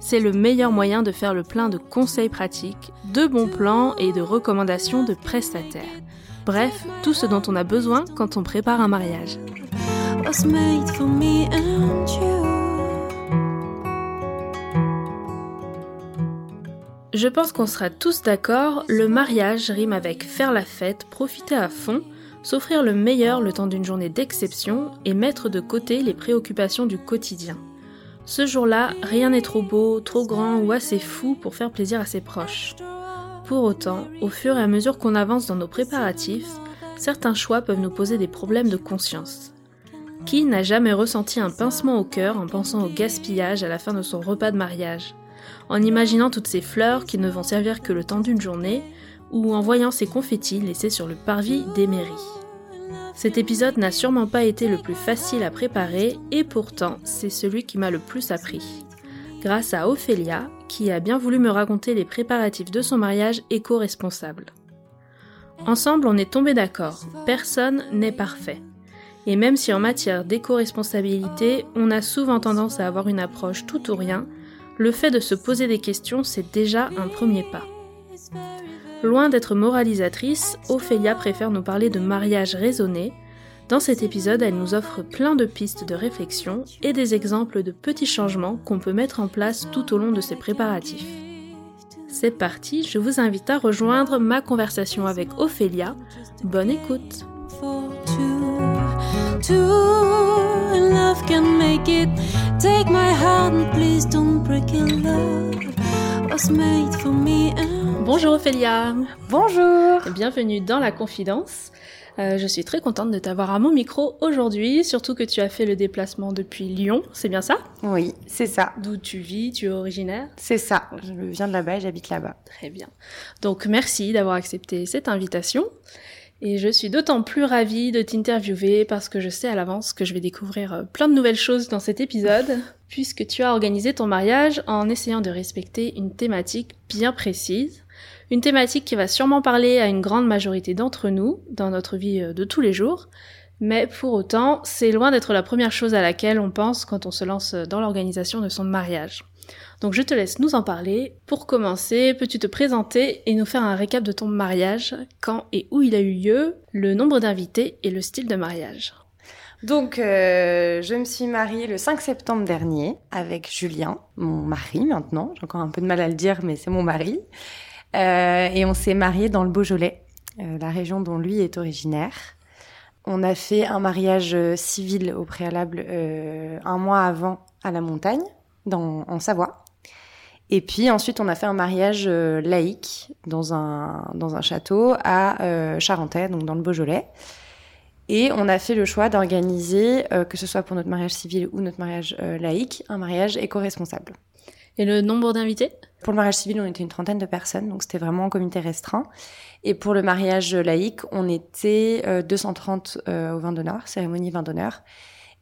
C'est le meilleur moyen de faire le plein de conseils pratiques, de bons plans et de recommandations de prestataires. Bref, tout ce dont on a besoin quand on prépare un mariage. Je pense qu'on sera tous d'accord, le mariage rime avec faire la fête, profiter à fond, s'offrir le meilleur le temps d'une journée d'exception et mettre de côté les préoccupations du quotidien. Ce jour-là, rien n'est trop beau, trop grand ou assez fou pour faire plaisir à ses proches. Pour autant, au fur et à mesure qu'on avance dans nos préparatifs, certains choix peuvent nous poser des problèmes de conscience. Qui n'a jamais ressenti un pincement au cœur en pensant au gaspillage à la fin de son repas de mariage? En imaginant toutes ces fleurs qui ne vont servir que le temps d'une journée, ou en voyant ces confettis laissés sur le parvis des mairies? Cet épisode n'a sûrement pas été le plus facile à préparer et pourtant c'est celui qui m'a le plus appris. Grâce à Ophélia, qui a bien voulu me raconter les préparatifs de son mariage éco-responsable. Ensemble, on est tombé d'accord, personne n'est parfait. Et même si en matière d'éco-responsabilité, on a souvent tendance à avoir une approche tout ou rien, le fait de se poser des questions, c'est déjà un premier pas. Loin d'être moralisatrice, Ophélia préfère nous parler de mariage raisonné. Dans cet épisode, elle nous offre plein de pistes de réflexion et des exemples de petits changements qu'on peut mettre en place tout au long de ces préparatifs. C'est parti, je vous invite à rejoindre ma conversation avec Ophélia. Bonne écoute. Bonjour Ophélia. Bonjour. Bienvenue dans la confidence. Euh, je suis très contente de t'avoir à mon micro aujourd'hui, surtout que tu as fait le déplacement depuis Lyon, c'est bien ça? Oui, c'est ça. D'où tu vis, tu es originaire? C'est ça, je viens de là-bas et j'habite là-bas. Très bien. Donc merci d'avoir accepté cette invitation. Et je suis d'autant plus ravie de t'interviewer parce que je sais à l'avance que je vais découvrir euh, plein de nouvelles choses dans cet épisode, puisque tu as organisé ton mariage en essayant de respecter une thématique bien précise. Une thématique qui va sûrement parler à une grande majorité d'entre nous dans notre vie euh, de tous les jours, mais pour autant, c'est loin d'être la première chose à laquelle on pense quand on se lance dans l'organisation de son mariage. Donc je te laisse nous en parler. Pour commencer, peux-tu te présenter et nous faire un récap de ton mariage, quand et où il a eu lieu, le nombre d'invités et le style de mariage? Donc, euh, je me suis mariée le 5 septembre dernier avec Julien, mon mari maintenant. J'ai encore un peu de mal à le dire, mais c'est mon mari. Euh, et on s'est mariés dans le Beaujolais, euh, la région dont lui est originaire. On a fait un mariage civil au préalable un mois avant à la montagne, en Savoie. Et puis ensuite, on a fait un mariage euh, laïque dans un, dans un château à euh, Charentais, donc dans le Beaujolais. Et on a fait le choix d'organiser, euh, que ce soit pour notre mariage civil ou notre mariage laïque, un mariage éco-responsable. Et le nombre d'invités? Pour le mariage civil, on était une trentaine de personnes, donc c'était vraiment un comité restreint. Et pour le mariage laïque, on était 230 au vin d'honneur, cérémonie vin d'honneur,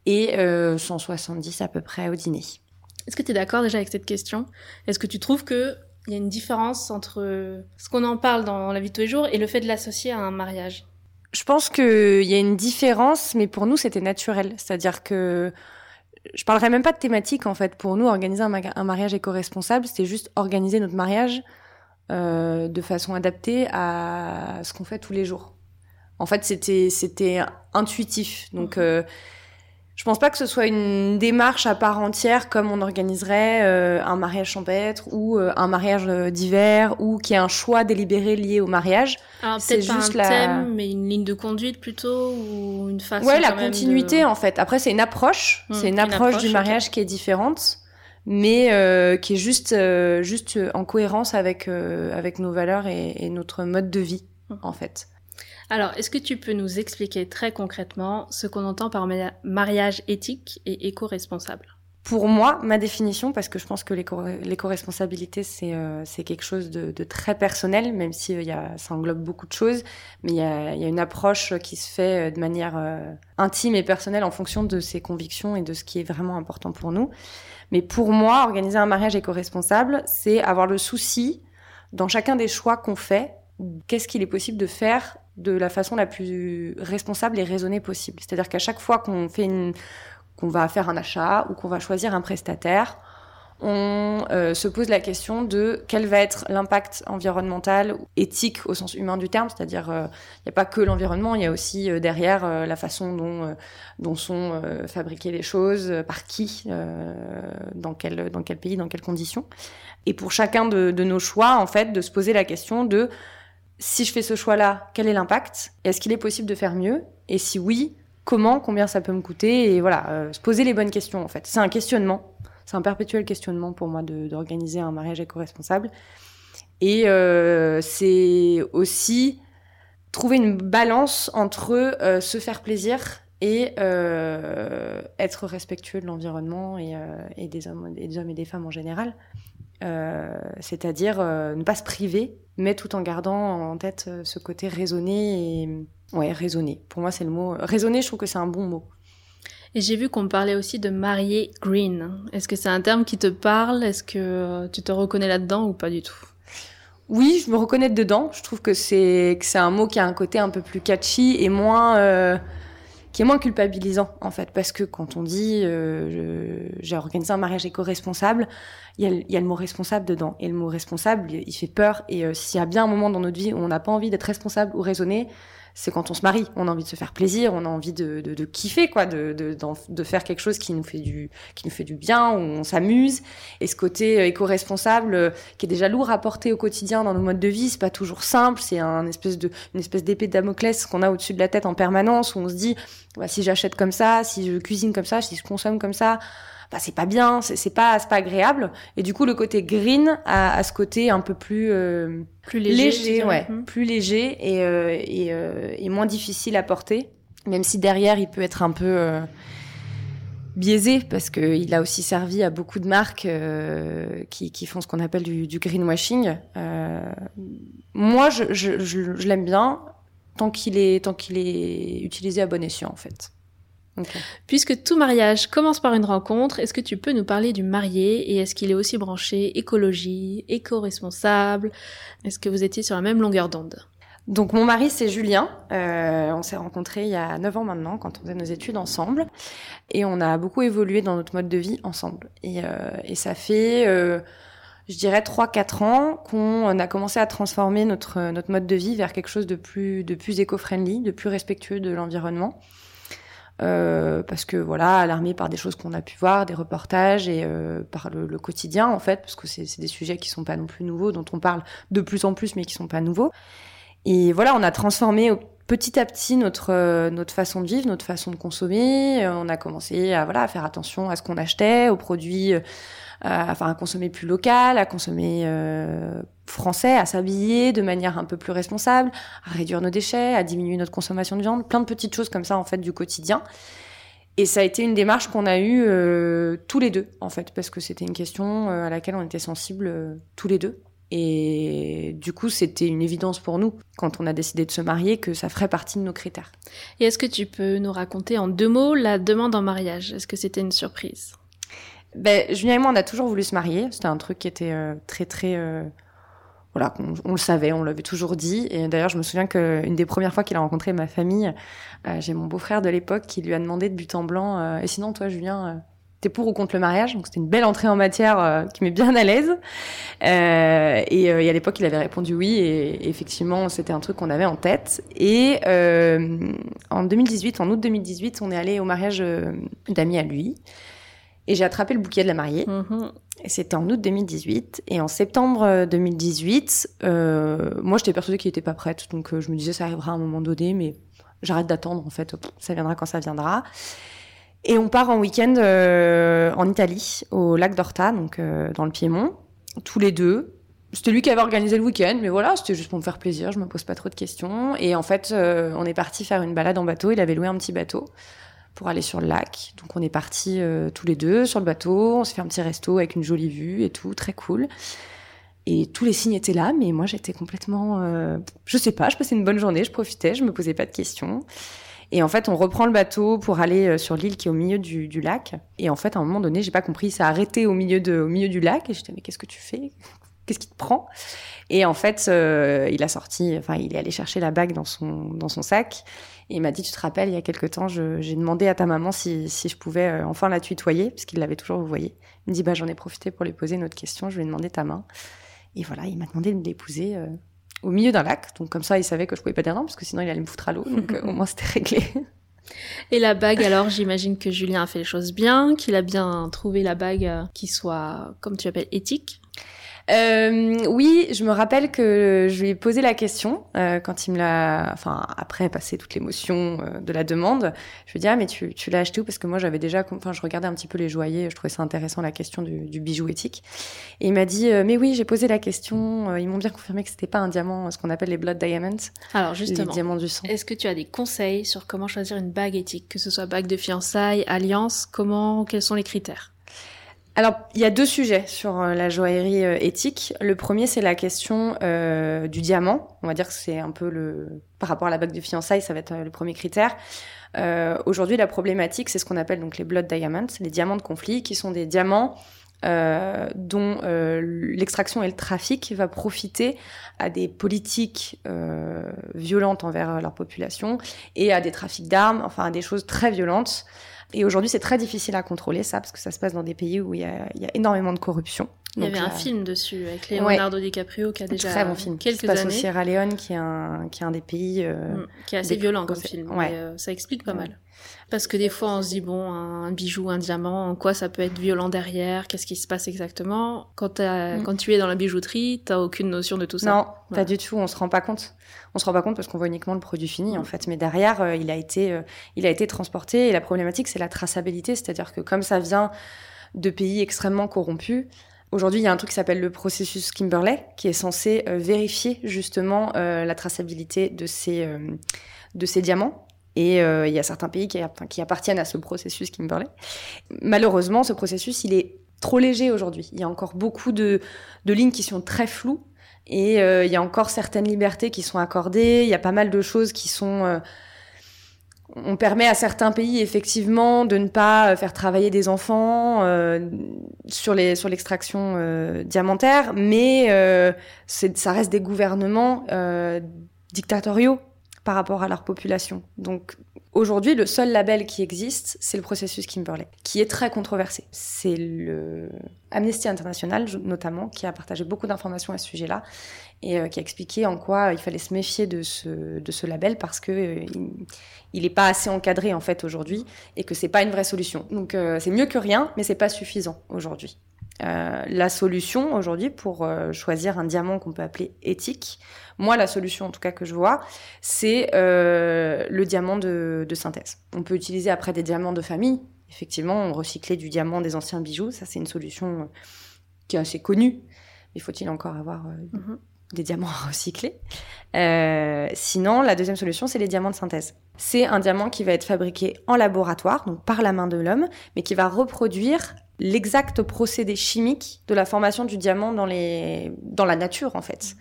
et 170 à peu près au dîner. Est-ce que tu es d'accord déjà avec cette question? Est-ce que tu trouves qu'il y a une différence entre ce qu'on en parle dans la vie de tous les jours et le fait de l'associer à un mariage? Je pense qu'il y a une différence, mais pour nous, c'était naturel. C'est-à-dire que je parlerai même pas de thématique, en fait. Pour nous, organiser un, mariage éco-responsable, c'était juste organiser notre mariage euh, de façon adaptée à ce qu'on fait tous les jours. En fait, c'était c'était intuitif. Donc, mmh. euh, je pense pas que ce soit une démarche à part entière comme on organiserait euh, un mariage champêtre ou euh, un mariage euh, d'hiver ou qui a un choix délibéré lié au mariage. c'est juste un thème, mais une ligne de conduite plutôt ou une façon. Ouais, la continuité en fait. Après, c'est une approche, mmh, c'est une, approche, du mariage qui est différente, mais qui est juste juste en cohérence avec avec nos valeurs et, et notre mode de vie mmh. en fait. Alors, est-ce que tu peux nous expliquer très concrètement ce qu'on entend par mariage éthique et éco-responsable? Pour moi, ma définition, parce que je pense que l'éco-responsabilité, c'est euh, c'est quelque chose de, très personnel, même si euh, ça englobe beaucoup de choses, mais il y a, y a, une approche qui se fait euh, de manière intime et personnelle en fonction de ses convictions et de ce qui est vraiment important pour nous. Mais pour moi, organiser un mariage éco-responsable, c'est avoir le souci, dans chacun des choix qu'on fait, qu'est-ce qu'il est possible de faire de la façon la plus responsable et raisonnée possible. C'est-à-dire qu'à chaque fois qu'on fait qu'on va faire un achat ou qu'on va choisir un prestataire, on euh, se pose la question de quel va être l'impact environnemental, éthique au sens humain du terme, c'est-à-dire il euh, n'y a pas que l'environnement, il y a aussi euh, derrière la façon dont, sont fabriquées les choses, par qui, dans, quel, dans quel pays, dans quelles conditions. Et pour chacun de, nos choix, en fait, de se poser la question de si je fais ce choix-là, quel est l'impact? Est-ce qu'il est possible de faire mieux? Et si oui, comment, combien ça peut me coûter, et voilà, euh, se poser les bonnes questions en fait. C'est un questionnement, c'est un perpétuel questionnement pour moi d'organiser un mariage éco-responsable. Et euh, c'est aussi trouver une balance entre euh, se faire plaisir et être respectueux de l'environnement et, et, des hommes, des hommes et des femmes en général. C'est-à-dire ne pas se priver, mais tout en gardant en tête ce côté raisonné et Ouais, raisonner. Pour moi, c'est le mot. Raisonner, je trouve que c'est un bon mot. Et j'ai vu qu'on parlait aussi de marier green. Est-ce que c'est un terme qui te parle? Est-ce que tu te reconnais là-dedans ou pas du tout? Oui, je me reconnais dedans. Je trouve que c'est que c'est un mot qui a un côté un peu plus catchy et moins euh, qui est moins culpabilisant en fait, parce que quand on dit euh, j'ai organisé un mariage éco-responsable, il y, a, le mot responsable dedans et le mot responsable, il fait peur. Et euh, s'il y a bien un moment dans notre vie où on n'a pas envie d'être responsable ou raisonné, c'est quand on se marie. On a envie de se faire plaisir, on a envie de, de, kiffer, quoi, de, de, de, faire quelque chose qui nous fait du, qui nous fait du bien, où on s'amuse. Et ce côté euh, éco-responsable, euh, qui est déjà lourd à porter au quotidien dans nos modes de vie, c'est pas toujours simple. C'est un espèce de, une espèce d'épée de Damoclès qu'on a au-dessus de la tête en permanence, où on se dit, bah, si j'achète comme ça, si je cuisine comme ça, si je consomme comme ça, bah, c'est pas bien, c'est pas, pas agréable. Et du coup, le côté green a, a ce côté un peu plus euh, plus léger, ouais, mhm. plus léger et, euh, et, euh, et, moins difficile à porter, même si derrière il peut être un peu euh, biaisé parce qu'il a aussi servi à beaucoup de marques euh, qui, qui, font ce qu'on appelle du, du greenwashing. moi, je, je, je, je l'aime bien tant qu'il est tant qu'il est utilisé à bon escient en fait. Puisque tout mariage commence par une rencontre, est-ce que tu peux nous parler du marié et est-ce qu'il est aussi branché écologie, éco-responsable? Est-ce que vous étiez sur la même longueur d'onde? Donc mon mari c'est Julien, euh, on s'est rencontrés il y a 9 ans maintenant quand on faisait nos études ensemble. Et on a beaucoup évolué dans notre mode de vie ensemble. Et, euh, et ça fait euh, je dirais 3-4 ans qu'on a commencé à transformer notre, notre mode de vie vers quelque chose de plus, de plus éco-friendly, de plus respectueux de l'environnement. Euh, parce que voilà, alarmé par des choses qu'on a pu voir, des reportages et euh, par le, le, quotidien en fait, parce que c'est des sujets qui sont pas non plus nouveaux, dont on parle de plus en plus, mais qui sont pas nouveaux. Et voilà, on a transformé petit à petit notre euh, notre façon de vivre, notre façon de consommer. Euh, on a commencé à voilà à faire attention à ce qu'on achetait, aux produits enfin à consommer plus local, à consommer euh, français, à s'habiller de manière un peu plus responsable, à réduire nos déchets, à diminuer notre consommation de viande, plein de petites choses comme ça en fait du quotidien. Et ça a été une démarche qu'on a eue euh, tous les deux en fait, parce que c'était une question euh, à laquelle on était sensibles euh, tous les deux. Et du coup, c'était une évidence pour nous, quand on a décidé de se marier, que ça ferait partie de nos critères. Et est-ce que tu peux nous raconter en deux mots la demande en mariage? Est-ce que c'était une surprise? Ben, Julien et moi, on a toujours voulu se marier. C'était un truc qui était euh, très, très. Euh, voilà, on, le savait, on l'avait toujours dit. Et d'ailleurs, je me souviens qu'une des premières fois qu'il a rencontré ma famille, euh, j'ai mon beau-frère de l'époque qui lui a demandé de but en blanc Et sinon, toi, Julien, t'es pour ou contre le mariage? Donc, c'était une belle entrée en matière qui met bien à l'aise. et, et, à l'époque, il avait répondu oui. Et, et effectivement, c'était un truc qu'on avait en tête. Et en 2018, en août 2018, on est allé au mariage d'amis à lui. Et j'ai attrapé le bouquet de la mariée. Mm-hmm. Et c'était en août 2018. Et en septembre 2018, euh, euh, moi, j'étais persuadée qu'il n'était pas prête. Donc, euh, je me disais, ça arrivera à un moment donné, mais j'arrête d'attendre, en fait. Ça viendra quand ça viendra. Et on part en week-end euh, en Italie, au lac d'Orta, donc dans le Piémont, tous les deux. C'était lui qui avait organisé le week-end, mais voilà, c'était juste pour me faire plaisir, je me pose pas trop de questions. Et en fait, on est parti faire une balade en bateau, il avait loué un petit bateau pour aller sur le lac. Donc on est partis tous les deux sur le bateau, on s'est fait un petit resto avec une jolie vue et tout, très cool. Et tous les signes étaient là, mais moi j'étais complètement, je sais pas, je passais une bonne journée, je profitais, je me posais pas de questions. Et en fait, on reprend le bateau pour aller euh, sur l'île qui est au milieu du, lac. Et en fait, à un moment donné, j'ai pas compris, ça a arrêté au milieu, du lac. Et j'étais, mais qu'est-ce que tu fais? Qu'est-ce qui te prend? Et en fait, euh, il a sorti, enfin, il est allé chercher la bague dans son sac. Et il m'a dit, tu te rappelles, il y a quelque temps, j'ai demandé à ta maman si, si je pouvais euh, enfin la tutoyer, parce qu'il l'avait toujours vous voyez. Il me dit, bah, j'en ai profité pour lui poser une autre question. Je lui ai demandé ta main. Et voilà, il m'a demandé de l'épouser au milieu d'un lac. Donc comme ça, il savait que je pouvais pas dire non, parce que sinon il allait me foutre à l'eau. Donc au moins c'était réglé. Et la bague, alors j'imagine que Julien a fait les choses bien, qu'il a bien trouvé la bague euh, qui soit, comme tu appelles, éthique? Euh, oui, je me rappelle que je lui ai posé la question euh, quand il me l'a, enfin après passer toute l'émotion euh, de la demande. Je lui ai dit ah mais tu, tu l'as acheté où? Parce que moi j'avais déjà, enfin je regardais un petit peu les joailliers, je trouvais ça intéressant la question du, du bijou éthique. Et il m'a dit euh, mais oui j'ai posé la question. ils m'ont bien confirmé que c'était pas un diamant, ce qu'on appelle les blood diamonds. Alors justement, les diamants du sang. Est-ce que tu as des conseils sur comment choisir une bague éthique, que ce soit bague de fiançailles, alliance, comment, quels sont les critères? Alors, il y a deux sujets sur euh, la joaillerie euh, éthique. Le premier, c'est la question euh, du diamant. On va dire que c'est un peu le... Par rapport à la bague de fiançailles, ça va être le premier critère. Aujourd'hui, la problématique, c'est ce qu'on appelle donc les blood diamonds, les diamants de conflit, qui sont des diamants dont l'extraction et le trafic va profiter à des politiques violentes envers leur population et à des trafics d'armes, enfin à des choses très violentes. Et aujourd'hui, c'est très difficile à contrôler ça, parce que ça se passe dans des pays où il y a, il énormément de corruption. Il y avait un film dessus avec Leonardo DiCaprio qui a déjà très bon film. quelques qui se passe années. au Sierra Leone, qui est un, qui est un des pays euh, Mm, qui est assez des- violent comme film. ouais. mais, euh, ça explique pas mal. Parce que des fois, on se dit, bon, un bijou, un diamant, en quoi ça peut être violent derrière? Qu'est-ce qui se passe exactement? Quand, Mm. quand tu es dans la bijouterie, t'as aucune notion de tout ça. Non, pas du tout. On se rend pas compte. On se rend pas compte parce qu'on voit uniquement le produit fini en fait. Mais derrière, euh, il a été, euh, il a été transporté. Et la problématique, c'est la traçabilité, c'est-à-dire que comme ça vient de pays extrêmement corrompus. Aujourd'hui, il y a un truc qui s'appelle le processus Kimberley, qui est censé euh, vérifier justement euh, la traçabilité de ces, euh, diamants. Et il y a certains pays qui, appartiennent à ce processus Kimberley. Malheureusement, ce processus, il est trop léger aujourd'hui. Il y a encore beaucoup de, lignes qui sont très floues. Et il y a encore certaines libertés qui sont accordées. Il y a pas mal de choses qui sont. On permet à certains pays effectivement de ne pas euh, faire travailler des enfants euh, sur l'extraction euh, diamantaire, mais ça reste des gouvernements dictatoriaux par rapport à leur population. Aujourd'hui, le seul label qui existe, c'est le processus Kimberley, qui est très controversé. C'est le Amnesty International notamment qui a partagé beaucoup d'informations à ce sujet-là et euh, qui a expliqué en quoi il fallait se méfier de ce label parce que euh, il, il est pas assez encadré en fait aujourd'hui et que c'est pas une vraie solution. Donc euh, c'est mieux que rien, mais c'est pas suffisant aujourd'hui. Euh, la solution aujourd'hui pour euh, choisir un diamant qu'on peut appeler éthique, moi la solution en tout cas que je vois, c'est euh, le diamant de, de synthèse. On peut utiliser après des diamants de famille. Effectivement, recycler du diamant des anciens bijoux, ça c'est une solution qui est assez connue. Mais faut-il encore avoir Mhm. des diamants à recycler? Sinon, la deuxième solution, c'est les diamants de synthèse. C'est un diamant qui va être fabriqué en laboratoire, donc par la main de l'homme, mais qui va reproduire l'exact procédé chimique de la formation du diamant dans, les... dans la nature, en fait.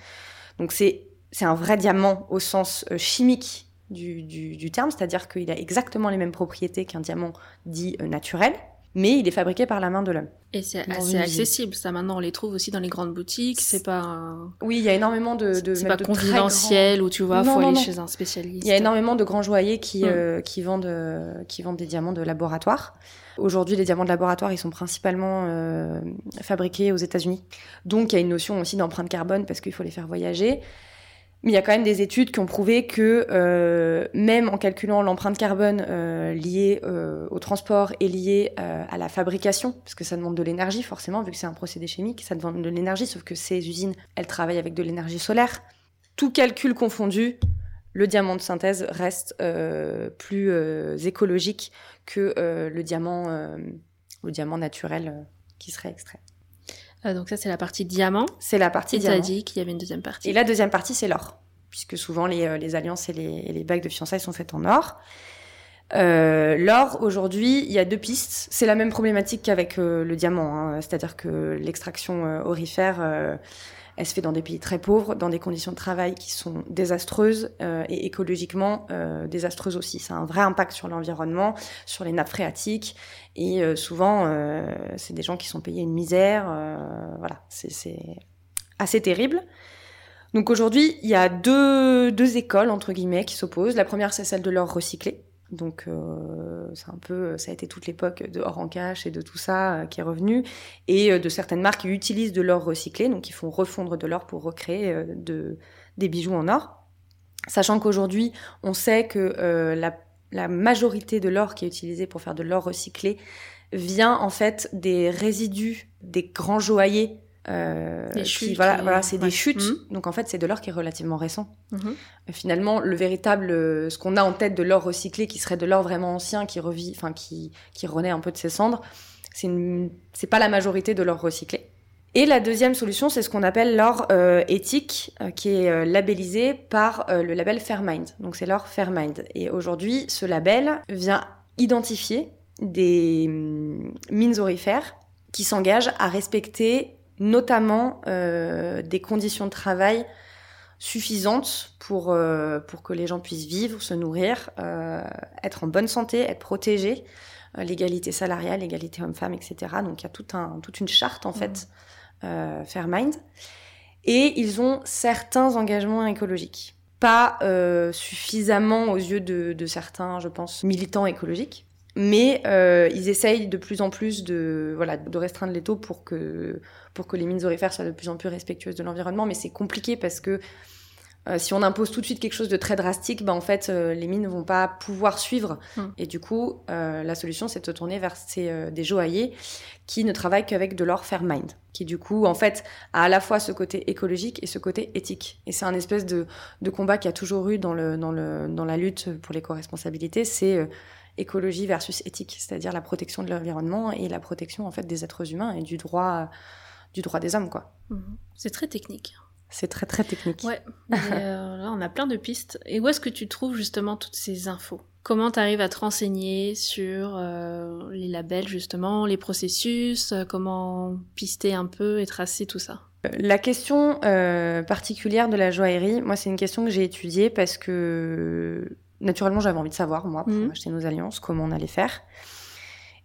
Donc c'est c'est un vrai diamant au sens euh, chimique du, du, du terme, c'est-à-dire qu'il a exactement les mêmes propriétés qu'un diamant dit euh, naturel, mais il est fabriqué par la main de l'homme. Et c'est assez accessible. Ça, maintenant, on les trouve aussi dans les grandes boutiques. C'est pas, un- Oui, il y a énormément de... de c'est pas de confidentiel où tu vois, Non, faut non, aller non. chez un spécialiste. Il y a énormément de grands joailliers qui, Mm. euh, qui, vendent, euh, qui vendent des diamants de laboratoire. Aujourd'hui, les diamants de laboratoire, ils sont principalement euh, fabriqués aux États-Unis. Donc, il y a une notion aussi d'empreinte carbone parce qu'il faut les faire voyager. Mais il y a quand même des études qui ont prouvé que euh, même en calculant l'empreinte carbone euh, liée au transport et liée à la fabrication, parce que ça demande de l'énergie forcément, vu que c'est un procédé chimique, ça demande de l'énergie, sauf que ces usines, elles travaillent avec de l'énergie solaire. Tout calcul confondu, le diamant de synthèse reste plus écologique que euh, le diamant, euh, le diamant naturel euh, qui serait extrait. Donc ça, c'est la partie diamant. C'est la partie Et diamant. dit qu'il y avait une deuxième partie. Et la deuxième partie, c'est l'or, puisque souvent les, euh, les alliances et les, et les bagues de fiançailles sont faites en or. L'or, aujourd'hui, il y a deux pistes. C'est la même problématique qu'avec le diamant, hein. c'est-à-dire que l'extraction aurifère elle se fait dans des pays très pauvres, dans des conditions de travail qui sont désastreuses euh, et écologiquement euh, désastreuses aussi. Ça a un vrai impact sur l'environnement, sur les nappes phréatiques. Et euh, souvent, c'est des gens qui sont payés une misère. Voilà, c'est assez terrible. Donc aujourd'hui, il y a deux, deux écoles, entre guillemets, qui s'opposent. La première, c'est celle de l'or recyclé, donc euh, c'est un peu, ça a été toute l'époque de or en cash et de tout ça euh, qui est revenu, et euh, de certaines marques qui utilisent de l'or recyclé, donc qui font refondre de l'or pour recréer de, des bijoux en or. Sachant qu'aujourd'hui, on sait que la, la, majorité de l'or qui est utilisé pour faire de l'or recyclé vient en fait des résidus des grands joailliers euh, des chutes, qui, voilà, voilà c'est ouais. des chutes. Mmh. Donc en fait, c'est de l'or qui est relativement récent. Mmh. Finalement, le véritable, euh, ce qu'on a en tête de l'or recyclé, qui serait de l'or vraiment ancien, qui revit, enfin qui, qui renaît un peu de ses cendres, c'est une... pas la majorité de l'or recyclé. Et la deuxième solution, c'est ce qu'on appelle l'or euh, éthique, euh, qui est euh, labellisé par euh, le label Fairmind. Donc c'est l'or Fairmind. Et aujourd'hui, ce label vient identifier des hum, mines aurifères qui s'engagent à respecter notamment euh, des conditions de travail suffisantes pour, euh, pour que les gens puissent vivre, se nourrir, euh, être en bonne santé, être protégés, euh, l'égalité salariale, l'égalité homme-femme, etc. Donc il y a tout un, toute une charte en fait, euh, Fairmind. Et ils ont certains engagements écologiques. Pas euh, suffisamment aux yeux de, de certains, je pense, militants écologiques, mais euh, ils essayent de plus en plus de voilà de restreindre les taux pour que pour que les mines aurifères soient de plus en plus respectueuses de l'environnement. Mais c'est compliqué parce que euh, si on impose tout de suite quelque chose de très drastique bah en fait euh, les mines ne vont pas pouvoir suivre. Mm. et du coup la solution c'est de se tourner vers ces, des joailliers qui ne travaillent qu'avec de l'or Fairmind qui du coup en fait a à la fois ce côté écologique et ce côté éthique. Et c'est un espèce de, de combat qu'il y a toujours eu dans le dans le dans la lutte pour l'éco-responsabilité. C'est écologie versus éthique, c'est-à-dire la protection de l'environnement et la protection en fait des êtres humains et du droit du droit des hommes quoi. Mmh. C'est très technique. C'est très très technique. Ouais. Euh, là, on a plein de pistes. Et où est-ce que tu trouves justement toutes ces infos? Comment tu arrives à te renseigner sur euh, les labels justement, les processus, euh, comment pister un peu et tracer tout ça? La question euh, particulière de la joaillerie, moi c'est une question que j'ai étudiée parce que naturellement j'avais envie de savoir moi pour Mhm. acheter nos alliances comment on allait faire.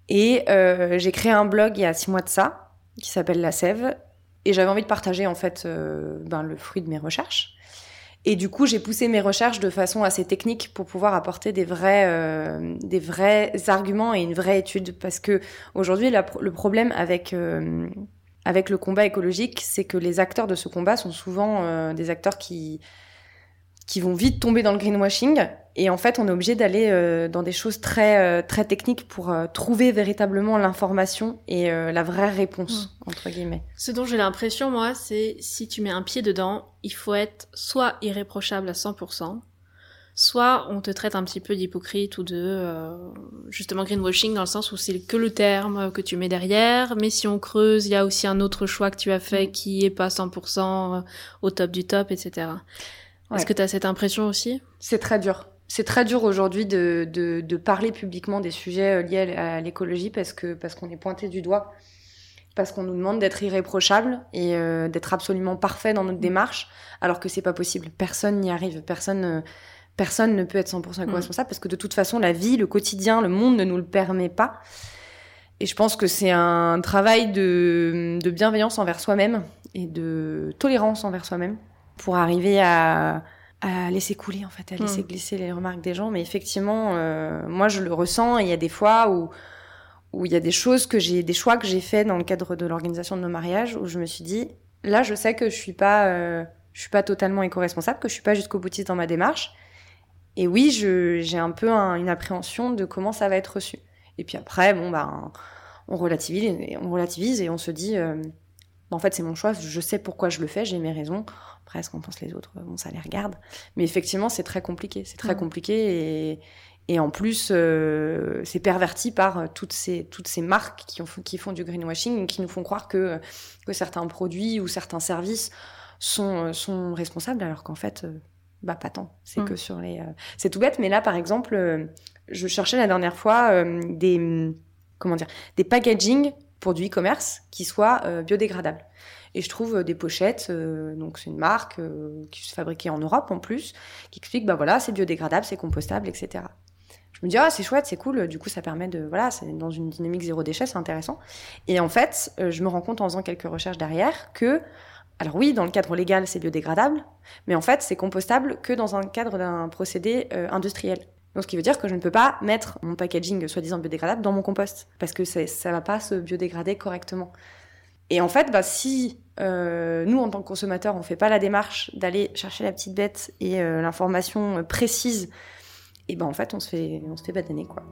Et euh, j'ai créé un blog il y a six mois de ça qui s'appelle La Sève et j'avais envie de partager en fait euh, ben, le fruit de mes recherches. Et du coup, j'ai poussé mes recherches de façon assez technique pour pouvoir apporter des vrais, euh, des vrais arguments et une vraie étude. Parce que aujourd'hui, le problème avec euh, avec le combat écologique, c'est que les acteurs de ce combat sont souvent euh, des acteurs qui qui vont vite tomber dans le greenwashing. Et en fait, on est obligé d'aller euh, dans des choses très euh, très techniques pour euh, trouver véritablement l'information et euh, la vraie réponse entre guillemets. Ce dont j'ai l'impression, moi, c'est si tu mets un pied dedans, il faut être soit irréprochable à 100%, soit on te traite un petit peu d'hypocrite ou de euh, justement greenwashing dans le sens où c'est que le terme que tu mets derrière, mais si on creuse, il y a aussi un autre choix que tu as fait Mm. qui est pas 100% au top du top, etc. Ouais. Est-ce que tu as cette impression aussi? C'est très dur. C'est très dur aujourd'hui de, de, de parler publiquement des sujets euh, liés à l'écologie parce que parce qu'on est pointé du doigt, parce qu'on nous demande d'être irréprochable et euh, d'être absolument parfait dans notre démarche, alors que c'est pas possible. Personne n'y arrive. Personne euh, personne ne peut être 100% éco-responsable parce que de toute façon la vie, le quotidien, le monde ne nous le permet pas. Et je pense que c'est un travail de, de bienveillance envers soi-même et de tolérance envers soi-même pour arriver à, à laisser couler en fait, à laisser Mm. glisser les remarques des gens. Mais effectivement, euh, moi je le ressens. et Il y a des fois où où il y a des choses que j'ai, des choix que j'ai fait dans le cadre de l'organisation de nos mariages où je me suis dit, là je sais que je suis pas, euh, je suis pas totalement éco-responsable, que je suis pas jusqu'au boutiste dans ma démarche. Et oui, je, j'ai un peu un- une appréhension de comment ça va être reçu. Et puis après, bon ben, on relativise, et on relativise et on se dit, euh, en fait c'est mon choix, je sais pourquoi je le fais, j'ai mes raisons. Après, ce qu'en pensent les autres, bon, ça les regarde. Mais effectivement, c'est très compliqué. C'est très compliqué et, et en plus, euh, c'est perverti par euh, toutes ces, toutes ces marques qui, ont, qui font du greenwashing qui nous font croire que, que certains produits ou certains services sont, euh, sont responsables alors qu'en fait, bah pas tant. C'est Mhm. que sur les. euh, C'est tout bête, mais là, par exemple, euh, Je cherchais la dernière fois des comment dire des packaging pour du e-commerce qui soient biodégradables. Et je trouve des pochettes, donc c'est une marque qui se fabriquée en Europe en plus, qui explique bah voilà c'est biodégradable, c'est compostable, etc je me dis ah c'est chouette, c'est cool. Du coup ça permet de voilà, c'est dans une dynamique zéro déchet, c'est intéressant. Et en fait, euh, je me rends compte en faisant quelques recherches derrière que alors oui, dans le cadre légal, c'est biodégradable, mais en fait, c'est compostable que dans un cadre d'un procédé euh, industriel. Donc, ce qui veut dire que je ne peux pas mettre mon packaging soi-disant biodégradable dans mon compost, parce que ça ne va pas se biodégrader correctement. Et en fait, bah, si euh, nous, en tant que consommateurs, on ne fait pas la démarche d'aller chercher la petite bête et l'information précise et ben en fait on se fait on se fait badaner quoi.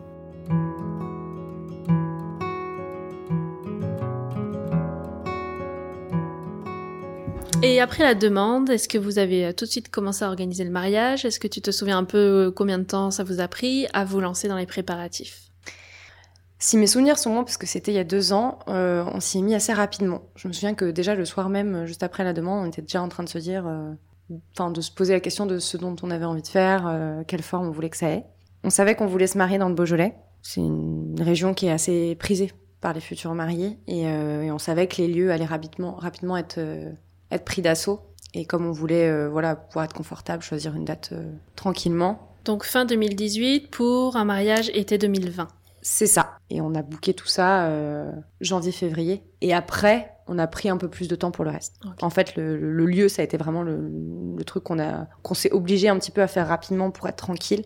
Et après la demande, est-ce que vous avez euh, tout de suite commencé à organiser le mariage? Est-ce que tu te souviens un peu euh, combien de temps ça vous a pris à vous lancer dans les préparatifs? Si mes souvenirs sont bons, parce que c'était il y a deux ans, euh, on s'y est mis assez rapidement. Je me souviens que déjà le soir même, juste après la demande, on était déjà en train de se dire enfin, de se poser la question de ce dont on avait envie de faire, quelle forme on voulait que ça ait. On savait qu'on voulait se marier dans le Beaujolais. C'est une région qui est assez prisée par les futurs mariés et, et on savait que les lieux allaient rapidement, rapidement être, être pris d'assaut. Et comme on voulait voilà, pouvoir être confortable, choisir une date tranquillement. Donc fin 2018 pour un mariage été 2020. C'est ça. Et on a booké tout ça janvier-février. Et après, on a pris un peu plus de temps pour le reste. En fait, le, lieu, ça a été vraiment le, truc qu'on a, qu'on s'est obligé un petit peu à faire rapidement pour être tranquille.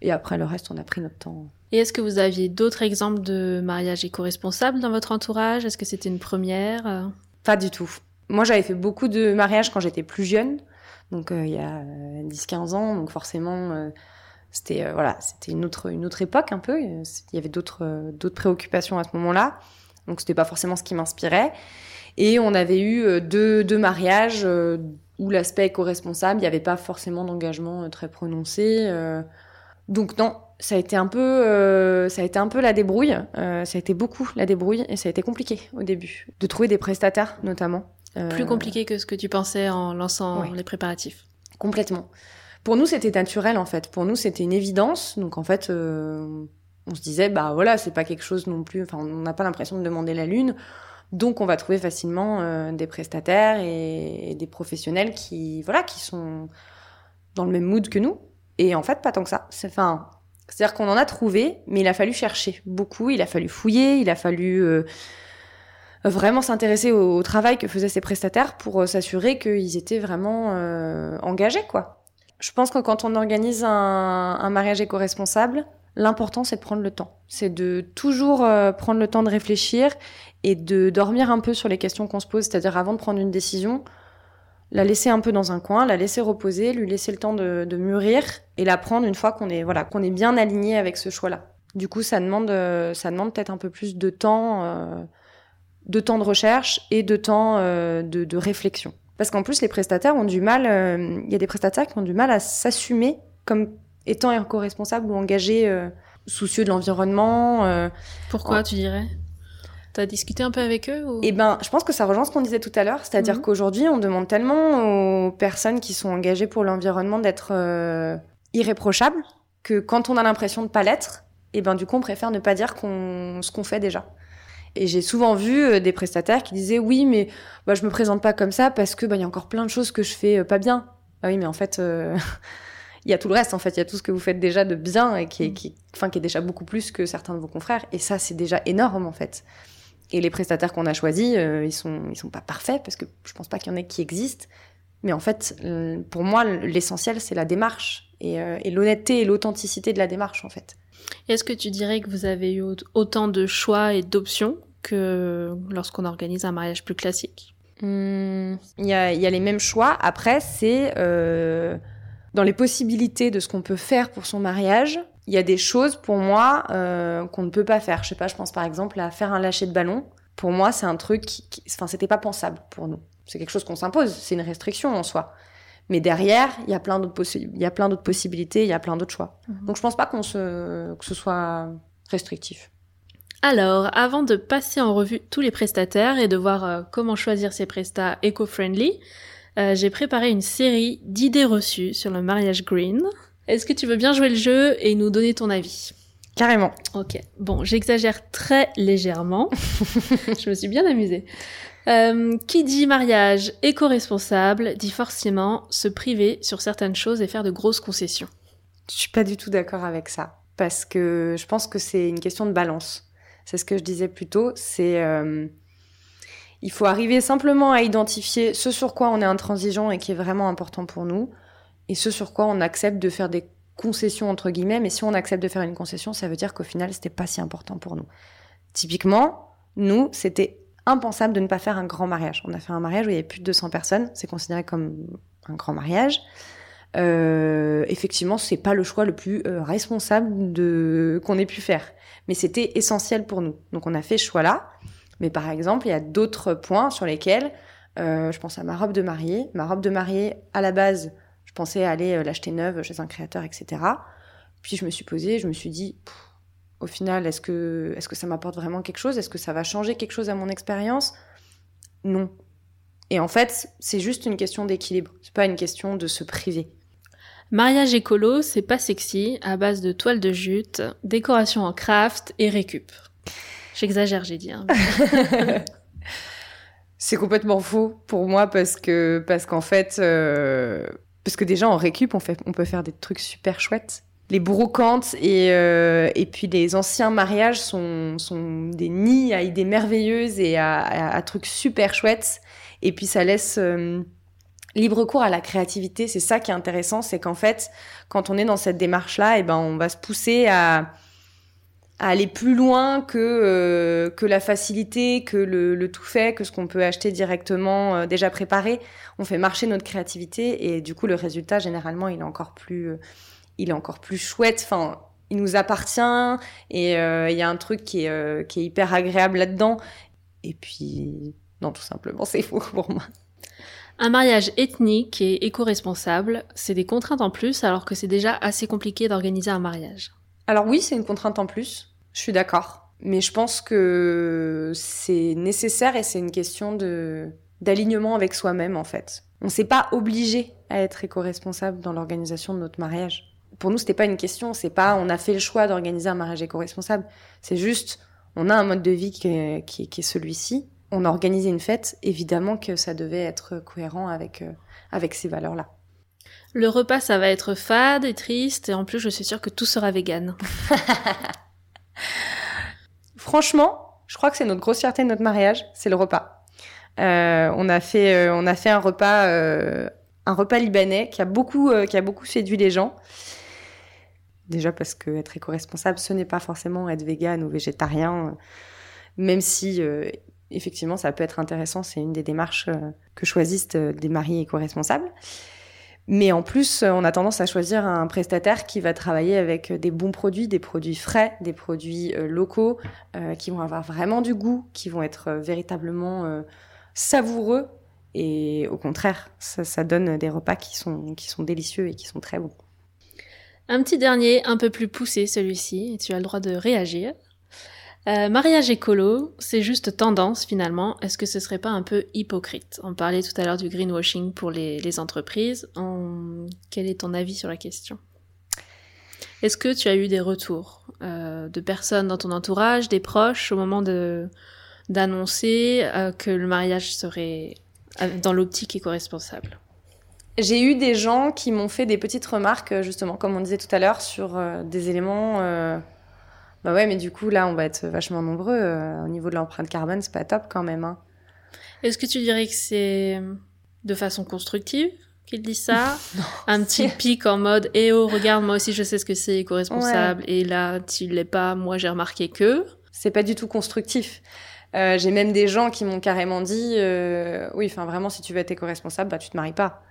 Et après, le reste, on a pris notre temps. Et est-ce que vous aviez d'autres exemples de mariage éco-responsable dans votre entourage? Est-ce que c'était une première Pas du tout. Moi, j'avais fait beaucoup de mariages quand j'étais plus jeune, donc euh, il y a 10-15 ans, donc forcément, euh, c'était euh, voilà, c'était une autre une autre époque un peu. Il y avait d'autres préoccupations à ce moment-là, donc c'était pas forcément ce qui m'inspirait. Et on avait eu euh, deux, deux mariages euh, où l'aspect éco-responsable, il n'y avait pas forcément d'engagement euh, très prononcé. Donc non, ça a été un peu, ça a été un peu la débrouille. ça a été beaucoup la débrouille et ça a été compliqué au début de trouver des prestataires notamment. Plus compliqué que ce que tu pensais en lançant les préparatifs. Complètement. Pour nous, c'était naturel en fait. Pour nous, c'était une évidence. Donc en fait, on se disait bah voilà, c'est pas quelque chose non plus. Enfin, on n'a pas l'impression de demander la lune. Donc, on va trouver facilement euh, des prestataires et, des professionnels qui, voilà, qui sont dans le même mood que nous. Et en fait, pas tant que ça. Enfin, c'est-à-dire qu'on en a trouvé, mais il a fallu chercher beaucoup. Il a fallu fouiller. Il a fallu euh, vraiment s'intéresser au, travail que faisaient ces prestataires pour euh, s'assurer qu'ils étaient vraiment engagés, quoi. Je pense que quand on organise un, un mariage éco-responsable, l'important c'est de prendre le temps. C'est de toujours prendre le temps de réfléchir et de dormir un peu sur les questions qu'on se pose, c'est-à-dire avant de prendre une décision, la laisser un peu dans un coin, la laisser reposer, lui laisser le temps de, mûrir et la prendre une fois qu'on est voilà qu'on est bien aligné avec ce choix-là. Du coup, ça demande euh, ça demande peut-être un peu plus de temps, euh, de temps de recherche et de temps euh, de, réflexion. Parce qu'en plus, les prestataires ont du mal. Il y a des prestataires qui ont du mal à s'assumer comme étant éco-responsables ou engagés, soucieux de l'environnement. Pourquoi tu dirais? T'as discuté un peu avec eux Eh ben, je pense que ça rejoint ce qu'on disait tout à l'heure, c'est-à-dire mhm. qu'aujourd'hui, on demande tellement aux personnes qui sont engagées pour l'environnement d'être euh, irréprochables que quand on a l'impression de pas l'être, eh ben du coup, on préfère ne pas dire qu'on ce qu'on fait déjà. Et j'ai souvent vu euh, des prestataires qui disaient oui, mais bah, je me présente pas comme ça parce que bah il y a encore plein de choses que je fais euh, pas bien. Ah oui, mais en fait. il y a tout le reste en fait, il y a tout ce que vous faites déjà de bien et qui est, mhm. qui, enfin, qui est déjà beaucoup plus que certains de vos confrères. Et ça, c'est déjà énorme en fait. Et les prestataires qu'on a choisis, euh, ils sont ils sont pas parfaits parce que je pense pas qu'il y en ait qui existent. Mais en fait, euh, pour moi, l'essentiel c'est la démarche et, euh, et l'honnêteté et l'authenticité de la démarche en fait. Est-ce que tu dirais que vous avez eu autant de choix et d'options que lorsqu'on organise un mariage plus classique? Hmm, Il y, a, y, a, les mêmes choix. Après, c'est dans les possibilités de ce qu'on peut faire pour son mariage il y a des choses pour moi euh, qu'on ne peut pas faire. Je sais pas, je pense par exemple à faire un lâcher de ballon. Pour moi, c'est un truc, qui, enfin, c'était pas pensable pour nous. C'est quelque chose qu'on s'impose, c'est une restriction en soi. Mais derrière, il y a plein d'autres il y a plein d'autres possibilités, il y a plein d'autres choix. Mhm. Donc je pense pas qu'on se que ce soit restrictif. Alors, avant de passer en revue tous les prestataires et de voir euh, comment choisir ces prestats éco-friendly, euh, j'ai préparé une série d'idées reçues sur le mariage green. Est-ce que tu veux bien jouer le jeu et nous donner ton avis? Carrément. Ok. Bon, j'exagère très légèrement. je me suis bien amusée. Euh, qui dit mariage éco-responsable dit forcément se priver sur certaines choses et faire de grosses concessions. Je suis pas du tout d'accord avec ça parce que je pense que c'est une question de balance. C'est ce que je disais plus tôt. C'est euh, il faut arriver simplement à identifier ce sur quoi on est intransigeant et qui est vraiment important pour nous et ce sur quoi on accepte de faire des concession entre guillemets, mais si on accepte de faire une concession, ça veut dire qu'au final, c'était pas si important pour nous. Typiquement, nous, c'était impensable de ne pas faire un grand mariage. On a fait un mariage où il y avait plus de 200 personnes, c'est considéré comme un grand mariage. Euh, effectivement, c'est pas le choix le plus euh, responsable de qu'on ait pu faire, mais c'était essentiel pour nous. Donc on a fait ce choix-là. Mais par exemple, il y a d'autres points sur lesquels euh, je pense à ma robe de mariée. Ma robe de mariée, à la base, pensais aller euh, l'acheter neuve chez un créateur, etc. Puis je me suis posée, je me suis dit, au final, est-ce que, est-ce que ça m'apporte vraiment quelque chose? Est-ce que ça va changer quelque chose à mon expérience? Non. Et en fait, c'est juste une question d'équilibre. C'est pas une question de se priver. Mariage écolo, c'est pas sexy, à base de toile de jute, décoration en craft et récup. J'exagère, j'ai dit. Hein. c'est complètement faux pour moi parce que parce qu'en fait, euh, parce que déjà en récup, on, fait, on peut faire des trucs super chouettes. Les brocantes et, euh, et puis les anciens mariages sont, sont des nids à idées merveilleuses et à, trucs super chouettes. Et puis ça laisse euh, libre cours à la créativité. C'est ça qui est intéressant, c'est qu'en fait, quand on est dans cette démarche-là, et eh ben on va se pousser à, à aller plus loin que euh, que la facilité, que le, le, tout fait, que ce qu'on peut acheter directement euh, déjà préparé. On fait marcher notre créativité et du coup le résultat généralement il est encore plus euh, il est encore plus chouette. Enfin, il nous appartient et il y a un truc qui est qui est hyper agréable là-dedans. Et puis non tout simplement c'est faux pour moi. Un mariage ethnique et éco-responsable, c'est des contraintes en plus alors que c'est déjà assez compliqué d'organiser un mariage. Alors oui, c'est une contrainte en plus, je suis d'accord. Mais je pense que c'est nécessaire et c'est une question d'alignement avec soi-même en fait. On s'est pas obligé à être éco-responsable dans l'organisation de notre mariage. Pour nous, c'était pas une question, c'est pas on a fait le choix d'organiser un mariage éco-responsable. C'est juste on a un mode de vie qui est, qui celui-ci. On a organisé une fête, évidemment que ça devait être cohérent avec euh, avec ces valeurs-là. Le repas, ça va être fade et triste, et en plus, je suis sûre que tout sera vegan. Franchement, je crois que c'est notre grosse fierté de notre mariage, c'est le repas. Euh, on a fait, euh, on a fait un repas, euh, un repas libanais qui a beaucoup, qui a beaucoup séduit les gens. Déjà parce que être éco-responsable, ce n'est pas forcément être vegan ou végétarien, même si effectivement ça peut être intéressant. C'est une des démarches que choisissent des mariés éco-responsables. Mais en plus, on a tendance à choisir un prestataire qui va travailler avec des bons produits, des produits frais, des produits euh, locaux, euh, qui vont avoir vraiment du goût, qui vont être euh, véritablement savoureux. Et au contraire, ça, ça, donne des repas qui sont, qui sont délicieux et qui sont très bons. Un petit dernier, un peu plus poussé celui-ci, et tu as le droit de réagir. Euh, mariage écolo, c'est juste tendance finalement. Est-ce que ce serait pas un peu hypocrite? On parlait tout à l'heure du greenwashing pour les, entreprises. Quel est ton avis sur la question? Est-ce que tu as eu des retours euh, de personnes dans ton entourage, des proches, au moment de d'annoncer euh, que le mariage serait dans l'optique éco-responsable? J'ai eu des gens qui m'ont fait des petites remarques, justement, comme on disait tout à l'heure, sur des éléments bah ouais, mais du coup, là, on va être vachement nombreux. Euh, au niveau de l'empreinte carbone, c'est pas top quand même. Hein. Est-ce que tu dirais que c'est de façon constructive qu'il dit ça? Un petit pic en mode Eh oh, regarde, moi aussi je sais ce que c'est éco-responsable. Et là, tu l'es pas, moi j'ai remarqué que. C'est pas du tout constructif. Euh, j'ai même des gens qui m'ont carrément dit euh, Oui, enfin vraiment, si tu veux être éco-responsable, bah tu te maries pas.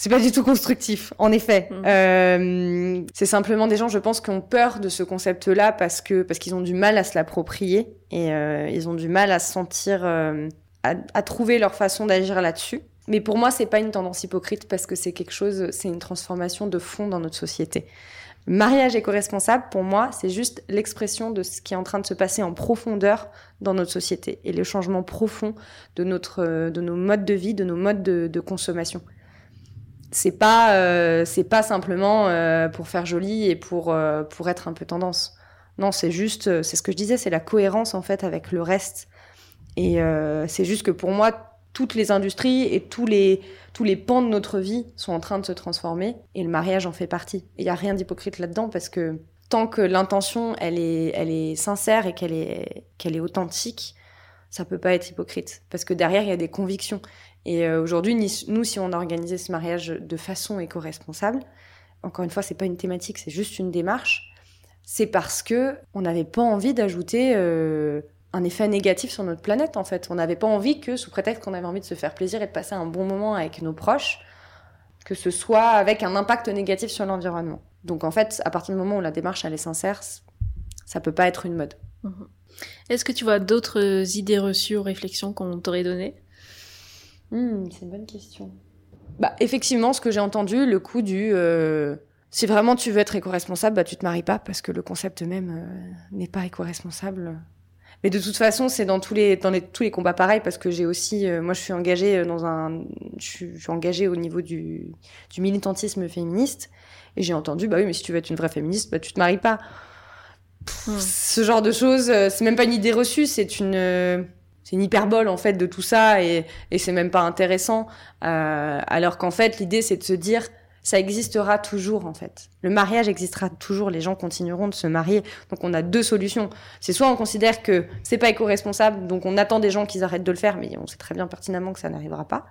C'est pas du tout constructif, en effet. Mm. Euh, c'est simplement des gens, je pense, qui ont peur de ce concept-là parce que parce qu'ils ont du mal à se l'approprier et euh, ils ont du mal à se sentir, euh, à, à, trouver leur façon d'agir là-dessus. Mais pour moi, c'est pas une tendance hypocrite parce que c'est quelque chose, c'est une transformation de fond dans notre société. Mariage éco-responsable, pour moi, c'est juste l'expression de ce qui est en train de se passer en profondeur dans notre société et le changement profond de notre, de nos modes de vie, de nos modes de, de consommation c'est pas euh, c'est pas simplement euh, pour faire joli et pour euh, pour être un peu tendance. Non, c'est juste, c'est ce que je disais, c'est la cohérence en fait avec le reste. Et c'est juste que pour moi, toutes les industries et tous les, tous les pans de notre vie sont en train de se transformer et le mariage en fait partie. Il n'y a rien d'hypocrite là-dedans parce que tant que l'intention elle est, elle est sincère et qu'elle est, qu'elle est authentique, ça peut pas être hypocrite parce que derrière il y a des convictions. Et euh, aujourd'hui, nous, si on organisait ce mariage de façon éco-responsable, encore une fois, c'est pas une thématique, c'est juste une démarche. C'est parce que on n'avait pas envie d'ajouter euh, un effet négatif sur notre planète en fait. On n'avait pas envie que, sous prétexte qu'on avait envie de se faire plaisir et de passer un bon moment avec nos proches, que ce soit avec un impact négatif sur l'environnement. Donc en fait, à partir du moment où la démarche elle est sincère, ça peut pas être une mode. Mhm. Est-ce que tu vois d'autres idées reçues ou réflexions qu'on t'aurait données? Hmm, C'est une bonne question. Bah, effectivement, ce que j'ai entendu, le coup du euh, si vraiment tu veux être éco-responsable, bah, tu te maries pas parce que le concept même euh, n'est pas éco-responsable. Mais de toute façon, c'est dans tous les dans les, tous les combats pareils parce que j'ai aussi, euh, moi, je suis engagée dans un, je suis, je suis engagée au niveau du, du militantisme féministe et j'ai entendu, bah oui, mais si tu veux être une vraie féministe, bah tu te maries pas. Hmm. Ce genre de choses, c'est même pas une idée reçue, c'est une c'est une hyperbole en fait de tout ça et, c'est même pas intéressant. Euh, alors qu'en fait, l'idée c'est de se dire ça existera toujours en fait. Le mariage existera toujours, les gens continueront de se marier. Donc on a deux solutions. C'est soit on considère que c'est pas éco-responsable, donc on attend des gens qu'ils arrêtent de le faire, mais on sait très bien pertinemment que ça n'arrivera pas.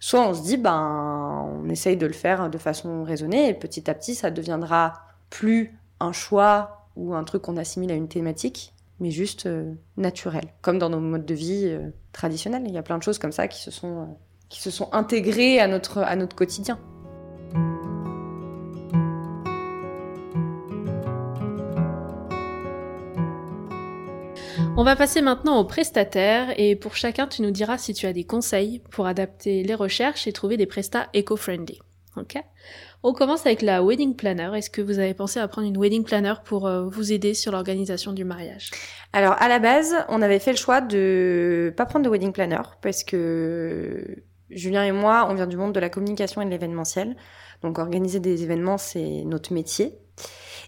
Soit on se dit ben on essaye de le faire de façon raisonnée et petit à petit ça deviendra plus un choix ou un truc qu'on assimile à une thématique, mais juste euh, naturel, comme dans nos modes de vie euh, traditionnels. Il y a plein de choses comme ça qui se sont euh, intégrées à notre à notre quotidien. On va passer maintenant aux prestataires et pour chacun tu nous diras si tu as des conseils pour adapter les recherches et trouver des prestats éco-friendly. On commence avec la wedding planner. Est-ce que vous avez pensé à prendre une wedding planner pour euh, vous aider sur l'organisation du mariage? Alors à la base, on avait fait le choix de pas prendre de wedding planner parce que Julien et moi, on vient du monde de la communication et de l'événementiel. Donc organiser des événements, c'est notre métier.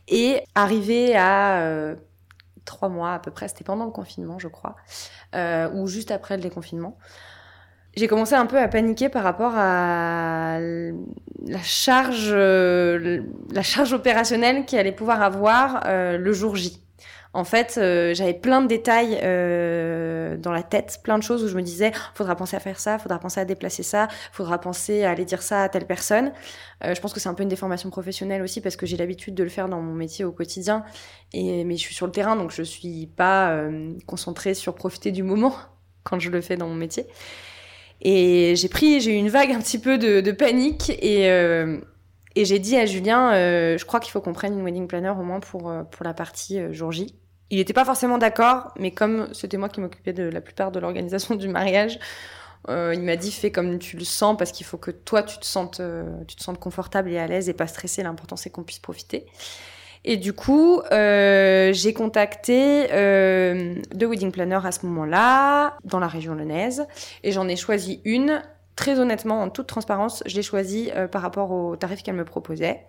Et arriver à euh, trois mois à peu près, c'était pendant le confinement, je crois, euh, ou juste après le déconfinement. J'ai commencé un peu à paniquer par rapport à la charge, euh, la charge opérationnelle qu'il allait pouvoir avoir euh, le jour J. En fait, euh, j'avais plein de détails dans la tête, plein de choses où je me disais, faudra penser à faire ça, faudra penser à déplacer ça, faudra penser à aller dire ça à telle personne. Je pense que c'est un peu une déformation professionnelle aussi parce que j'ai l'habitude de le faire dans mon métier au quotidien. Et mais je suis sur le terrain, donc je suis pas concentrée sur profiter du moment quand je le fais dans mon métier. Et j'ai pris, j'ai eu une vague un petit peu de, panique et euh, et j'ai dit à Julien, euh, je crois qu'il faut qu'on prenne une wedding planner au moins pour, pour la partie jour J. Il n'était pas forcément d'accord, mais comme c'était moi qui m'occupais de la plupart de l'organisation du mariage, euh, il m'a dit fais comme tu le sens parce qu'il faut que toi tu te sentes, euh, tu te sentes confortable et à l'aise et pas stressé. L'important c'est qu'on puisse profiter. Et du coup, euh, j'ai contacté euh, deux wedding planners à ce moment-là dans la région lyonnaise et j'en ai choisi une. Très honnêtement, en toute transparence, je l'ai choisie euh, par rapport au tarif qu'elle me proposait.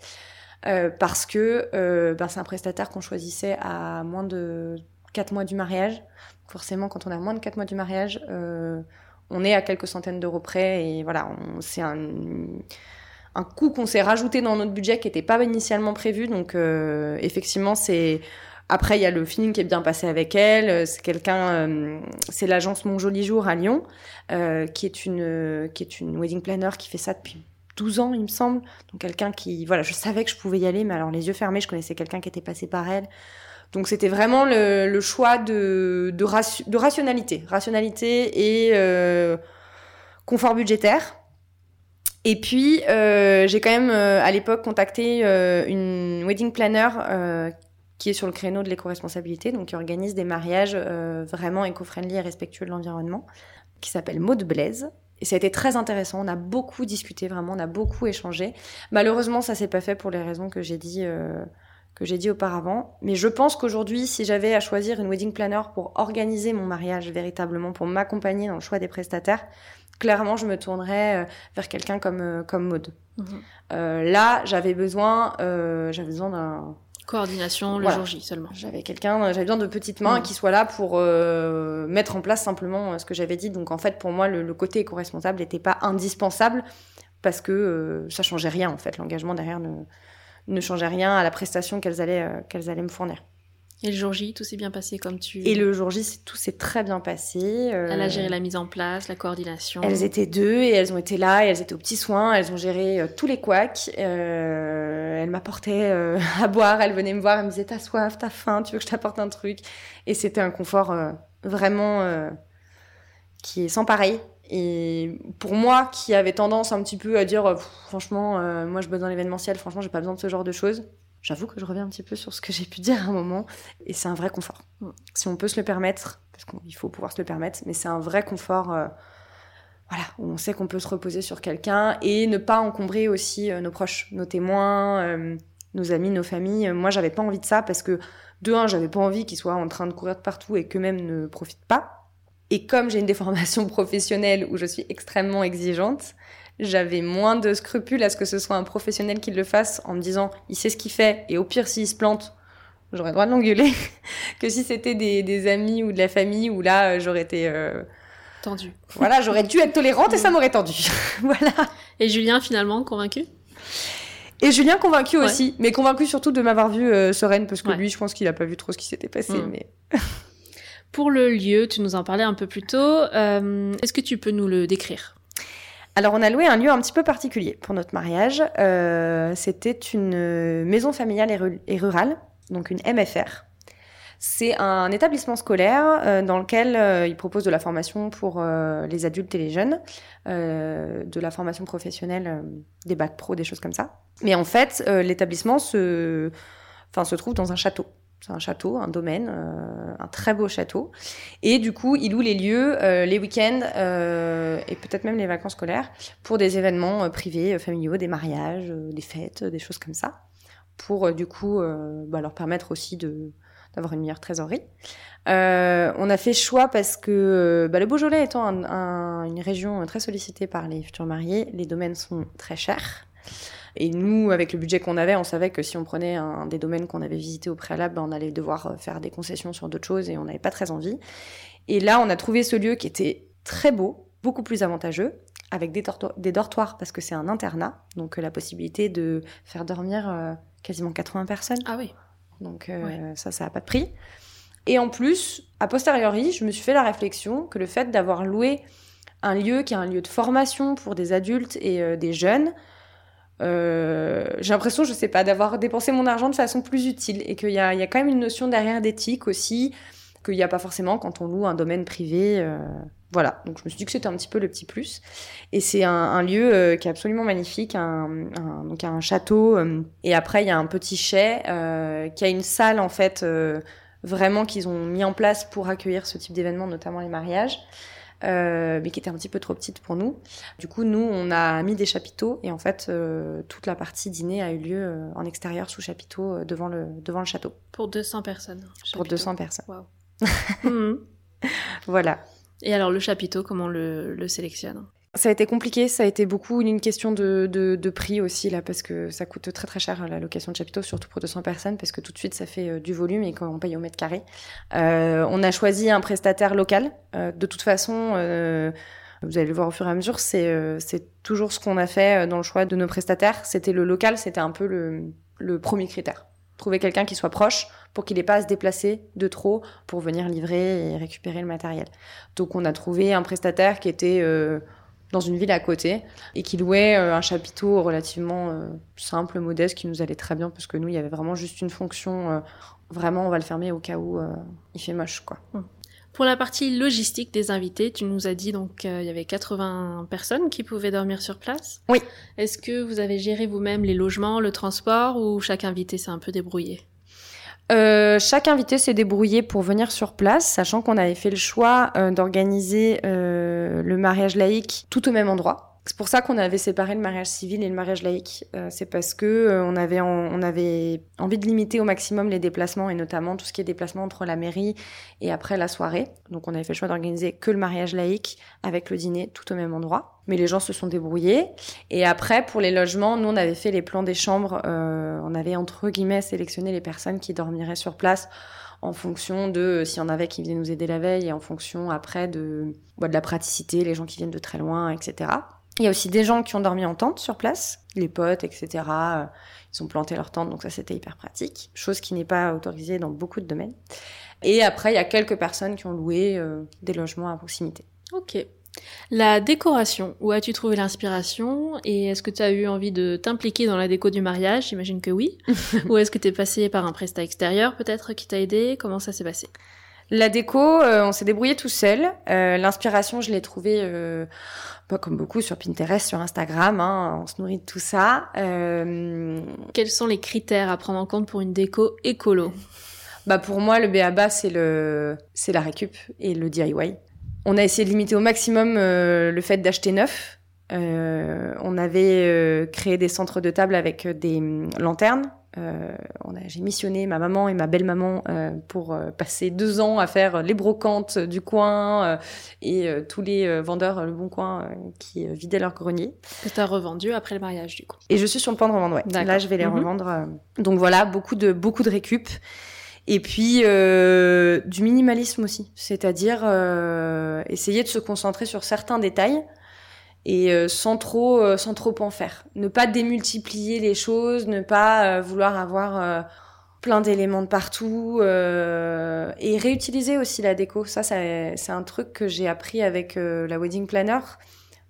Euh, parce que euh, ben, c'est un prestataire qu'on choisissait à moins de 4 mois du mariage. Forcément, quand on a moins de 4 mois du mariage, euh, on est à quelques centaines d'euros près et voilà, c'est un, un coût qu'on s'est rajouté dans notre budget qui n'était pas initialement prévu. Donc euh, effectivement, c'est après il y a le feeling qui est bien passé avec elle. C'est quelqu'un, euh, c'est l'agence Mon Joli Jour à Lyon, euh, qui est une qui est une wedding planner qui fait ça depuis 12 ans, il me semble. Donc quelqu'un qui, voilà, je savais que je pouvais y aller, mais alors les yeux fermés, je connaissais quelqu'un qui était passé par elle. Donc c'était vraiment le, le, choix de, de, de, rationalité, rationalité et euh, confort budgétaire. Et puis euh, j'ai quand même euh, à l'époque contacté euh, une wedding planner qui est sur le créneau de l'éco-responsabilité, donc qui organise des mariages vraiment éco-friendly et respectueux de l'environnement, qui s'appelle Maud Blaise. Et ça a été très intéressant. On a beaucoup discuté, vraiment, on a beaucoup échangé. Malheureusement, ça s'est pas fait pour les raisons que j'ai dit, que j'ai dit auparavant. Mais je pense qu'aujourd'hui, si j'avais à choisir une wedding planner pour organiser mon mariage véritablement, pour m'accompagner dans le choix des prestataires, clairement, je me tournerais euh, vers quelqu'un comme euh, comme Maud. Mmh. Euh, là, j'avais besoin, euh, j'avais besoin d'un Coordination le jour J seulement. J'avais quelqu'un, j'avais besoin de petites mains mm. qui soient là pour euh, mettre en place simplement ce que j'avais dit. Donc en fait, pour moi, le, côté éco-responsable n'était pas indispensable parce que ça changeait rien en fait. L'engagement derrière ne, ne changeait rien à la prestation qu'elles allaient, qu'elles allaient me fournir. Et le jour J, tout s'est bien passé comme tu... Et le jour J, tout s'est très bien passé. Euh, Elle a géré la mise en place, la coordination. Elles étaient deux et elles ont été là et elles étaient aux petits soins. Elles ont géré euh, tous les couacs. Euh, elle m'apportait à boire. Elle venait me voir. Elle me disait T'as soif, t'as faim, tu veux que je t'apporte un truc? Et c'était un confort vraiment qui est sans pareil. Et pour moi, qui avait tendance un petit peu à dire Franchement, moi je bosse dans l'événementiel, franchement, j'ai pas besoin de ce genre de choses j'avoue que je reviens un petit peu sur ce que j'ai pu dire à un moment, et c'est un vrai confort. Mm. Si on peut se le permettre, parce qu'il faut pouvoir se le permettre, mais c'est un vrai confort, euh, voilà, où on sait qu'on peut se reposer sur quelqu'un et ne pas encombrer aussi euh, nos proches, nos témoins, euh, nos amis, nos familles. Moi, j'avais pas envie de ça parce que, de un, j'avais pas envie qu'ils soient en train de courir de partout et qu'eux-mêmes ne profitent pas. Et comme j'ai une déformation professionnelle où je suis extrêmement exigeante, j'avais moins de scrupules à ce que ce soit un professionnel qui le fasse en me disant il sait ce qu'il fait et au pire s'il se plante j'aurais le droit de l'engueuler. Que si c'était des, des, amis ou de la famille où là euh, j'aurais été euh... tendue. voilà j'aurais dû être tolérante et ça m'aurait tendue. Voilà. Et Julien finalement convaincu? Et Julien convaincu aussi mais convaincu surtout de m'avoir vue euh, sereine parce que lui je pense qu'il a pas vu trop ce qui s'était passé mm. mais pour le lieu tu nous en parlais un peu plus tôt. Euh, est-ce que tu peux nous le décrire? Alors on a loué un lieu un petit peu particulier pour notre mariage. Euh, c'était une maison familiale et, rurale, donc une MFR. C'est un établissement scolaire euh, dans lequel euh, il propose de la formation pour les adultes et les jeunes, de la formation professionnelle, des bacs pro, des choses comme ça. Mais en fait, l'établissement se trouve dans un château. C'est un château, un domaine, euh, un très beau château. Et du coup, il loue les lieux, euh, les week-ends euh, et peut-être même les vacances scolaires pour des événements privés, familiaux, des mariages, des fêtes, des choses comme ça. Pour du coup bah, leur permettre aussi d'avoir une meilleure trésorerie. on a fait choix parce que bah, le Beaujolais étant une région très sollicitée par les futurs mariés, les domaines sont très chers. Et nous, avec le budget qu'on avait, on savait que si on prenait un des domaines qu'on avait visités au préalable, ben, on allait devoir euh, faire des concessions sur d'autres choses et on n'avait pas très envie. Et là, on a trouvé ce lieu qui était très beau, beaucoup plus avantageux, avec des, des dortoirs parce que c'est un internat, donc euh, la possibilité de faire dormir euh, quasiment 80 personnes. Ah oui. Donc ça, ça n'a pas de prix. Et en plus, a posteriori, je me suis fait la réflexion que le fait d'avoir loué un lieu qui est un lieu de formation pour des adultes et des jeunes, euh, j'ai l'impression, je sais pas, d'avoir dépensé mon argent de façon plus utile et qu'il y y a quand même une notion derrière d'éthique aussi qu'il n'y a pas forcément quand on loue un domaine privé. Euh, voilà, donc je me suis dit que c'était un petit peu le petit plus. Et c'est un, un, lieu euh, qui est absolument magnifique, un, un, donc un château. Euh, et après, il y a un petit chai qui a une salle en fait vraiment qu'ils ont mis en place pour accueillir ce type d'événement, notamment les mariages. Euh, mais qui était un petit peu trop petite pour nous. Du coup, nous, on a mis des chapiteaux et en fait, euh, toute la partie dîner a eu lieu euh, en extérieur sous chapiteau devant le devant le château. Pour 200 personnes. Pour 200 personnes. Wow. Mhm. Voilà. Et alors le chapiteau, comment le, le sélectionne? Ça a été compliqué, ça a été beaucoup une question de, prix aussi, là, parce que ça coûte très très cher la location de chapiteau, surtout pour 200 personnes, parce que tout de suite ça fait euh, du volume et quand on paye au mètre carré. Euh, on a choisi un prestataire local. Euh, de toute façon, vous allez le voir au fur et à mesure, c'est toujours ce qu'on a fait dans le choix de nos prestataires. C'était le local, c'était un peu le premier critère. Trouver quelqu'un qui soit proche pour qu'il n'ait pas à se déplacer de trop pour venir livrer et récupérer le matériel. Donc on a trouvé un prestataire qui était dans une ville à côté et qui louait euh, un chapiteau relativement euh, simple, modeste, qui nous allait très bien parce que nous, il y avait vraiment juste une fonction. Euh, vraiment, on va le fermer au cas où il fait moche, quoi. Hum. Pour la partie logistique des invités, tu nous as dit donc il y avait 80 personnes qui pouvaient dormir sur place. Oui. Est-ce que vous avez géré vous-même les logements, le transport ou chaque invité s'est un peu débrouillé? Euh, chaque invité s'est débrouillé pour venir sur place, sachant qu'on avait fait le choix euh, d'organiser euh, le mariage laïque tout au même endroit. C'est pour ça qu'on avait séparé le mariage civil et le mariage laïque. Euh, c'est parce que euh, on avait on avait envie de limiter au maximum les déplacements et notamment tout ce qui est déplacement entre la mairie et après la soirée. Donc on avait fait le choix d'organiser que le mariage laïque avec le dîner tout au même endroit. Mais les gens se sont débrouillés. Et après pour les logements, nous on avait fait les plans des chambres. Euh, on avait entre guillemets sélectionné les personnes qui dormiraient sur place en fonction de s'il y en avait qui venaient nous aider la veille et en fonction après de, bah, de la praticité, les gens qui viennent de très loin, etc. Il y a aussi des gens qui ont dormi en tente sur place, les potes, etc. Euh, ils ont planté leur tente, donc ça c'était hyper pratique. Chose qui n'est pas autorisée dans beaucoup de domaines. Et après, il y a quelques personnes qui ont loué euh, des logements à proximité. Ok. La décoration, où as-tu trouvé l'inspiration Et est-ce que tu as eu envie de t'impliquer dans la déco du mariage? J'imagine que oui. Ou est-ce que tu es passé par un prestat extérieur peut-être qui t'a aidé? Comment ça s'est passé? La déco, euh, on s'est débrouillé tout seul. L'inspiration, je l'ai trouvée pas comme beaucoup sur Pinterest, sur Instagram, hein, on se nourrit de tout ça. Euh... Quels sont les critères à prendre en compte pour une déco écolo? Bah pour moi, le BABA c'est le c'est la récup et le DIY. On a essayé de limiter au maximum euh, le fait d'acheter neuf. Euh, on avait euh, créé des centres de table avec des hum, lanternes euh, j'ai missionné ma maman et ma belle-maman euh, pour euh, passer deux ans à faire les brocantes du coin et tous les vendeurs Le Bon Coin qui vidaient leur grenier. Que tu as revendu après le mariage, du coup. Et je suis sur le point de revendre, ouais. Là, je vais les mhm. revendre. Donc voilà, beaucoup de, beaucoup de récup. Et puis du minimalisme aussi, c'est-à-dire essayer de se concentrer sur certains détails et euh, sans trop euh, sans trop en faire. Ne pas démultiplier les choses, ne pas euh, vouloir avoir plein d'éléments de partout et réutiliser aussi la déco. Ça, c'est un truc que j'ai appris avec la wedding planner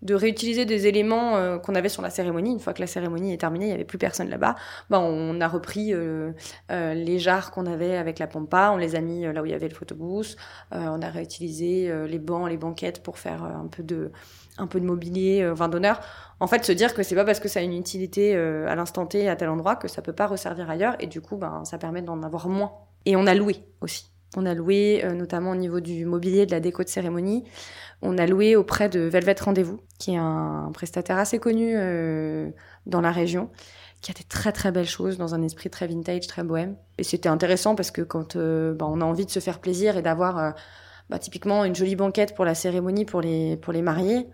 de réutiliser des éléments qu'on avait sur la cérémonie. Une fois que la cérémonie est terminée, il n'y avait plus personne là-bas. Ben, on a repris les jarres qu'on avait avec la pompa, on les a mis là où il y avait le photobooth. on a réutilisé les bancs, les banquettes pour faire un peu de un peu de mobilier, euh, vin d'honneur. En fait, se dire que c'est pas parce que ça a une utilité euh, à l'instant T à tel endroit que ça peut pas resservir ailleurs et du coup, ben, ça permet d'en avoir moins. Et on a loué aussi. On a loué, euh, notamment au niveau du mobilier, de la déco de cérémonie. On a loué auprès de Velvet Rendez-vous, qui est un, prestataire assez connu dans la région, qui a des très très belles choses dans un esprit très vintage, très bohème. Et c'était intéressant parce que quand ben, on a envie de se faire plaisir et d'avoir bah, typiquement une jolie banquette pour la cérémonie pour les, pour les mariés,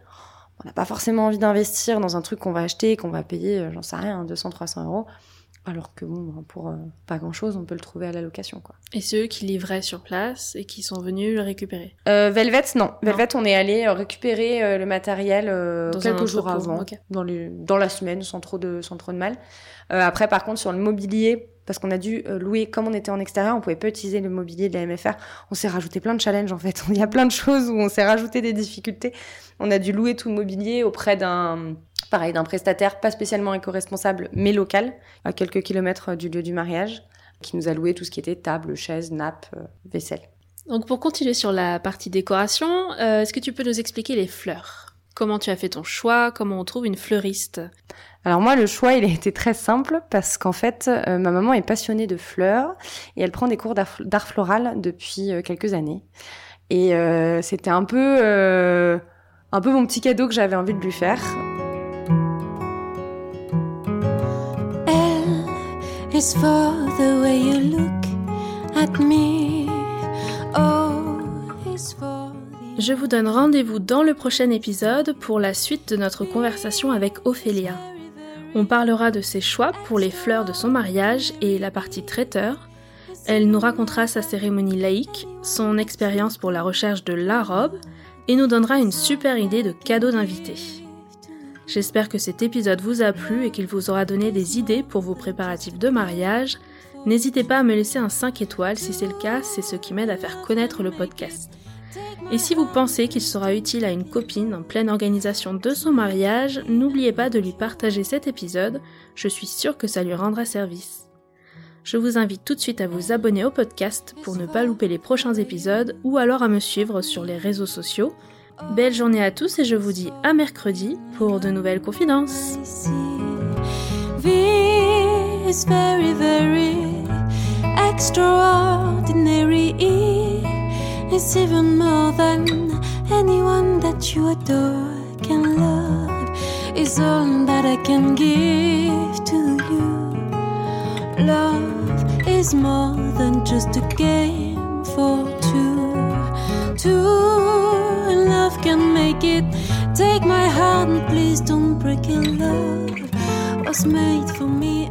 on n'a pas forcément envie d'investir dans un truc qu'on va acheter, qu'on va payer, euh, j'en sais rien, 200, 300 euros. Alors que bon, ben, pour euh, pas grand chose, on peut le trouver à la location, quoi. Et ceux qui livraient sur place et qui sont venus le récupérer? Euh, Velvet, non. Velvet, on est allé euh, récupérer le matériel quelques jours avant, dans, dans la semaine, sans trop de, sans trop de mal. après, par contre, sur le mobilier, parce qu'on a dû louer, comme on était en extérieur, on pouvait pas utiliser le mobilier de la MFR. On s'est rajouté plein de challenges en fait. Il y a plein de choses où on s'est rajouté des difficultés. On a dû louer tout le mobilier auprès d'un pareil, d'un prestataire pas spécialement éco-responsable, mais local, à quelques kilomètres du lieu du mariage, qui nous a loué tout ce qui était table, chaise, nappe, euh, vaisselle. Donc pour continuer sur la partie décoration, euh, est-ce que tu peux nous expliquer les fleurs? Comment tu as fait ton choix? Comment on trouve une fleuriste? Alors moi, le choix, il a été très simple parce qu'en fait, euh, ma maman est passionnée de fleurs et elle prend des cours d'art floral depuis quelques années. Et c'était un peu, un peu mon petit cadeau que j'avais envie de lui faire. Je vous donne rendez-vous dans le prochain épisode pour la suite de notre conversation avec Ophélia. On parlera de ses choix pour les fleurs de son mariage et la partie traiteur. Elle nous racontera sa cérémonie laïque, son expérience pour la recherche de la robe et nous donnera une super idée de cadeau d'invité. J'espère que cet épisode vous a plu et qu'il vous aura donné des idées pour vos préparatifs de mariage. N'hésitez pas à me laisser un 5 étoiles si c'est le cas, c'est ce qui m'aide à faire connaître le podcast. Et si vous pensez qu'il sera utile à une copine en pleine organisation de son mariage, n'oubliez pas de lui partager cet épisode, je suis sûre que ça lui rendra service. Je vous invite tout de suite à vous abonner au podcast pour ne pas louper les prochains épisodes ou alors à me suivre sur les réseaux sociaux Belle journée à tous et je vous dis à mercredi pour de nouvelles confidences. This very, very extraordinary. It's even more than anyone that you adore can love. is all that I can give to you. Love is more than just a game for two. Two, love can make it. Take my heart and please don't break it. Love was made for me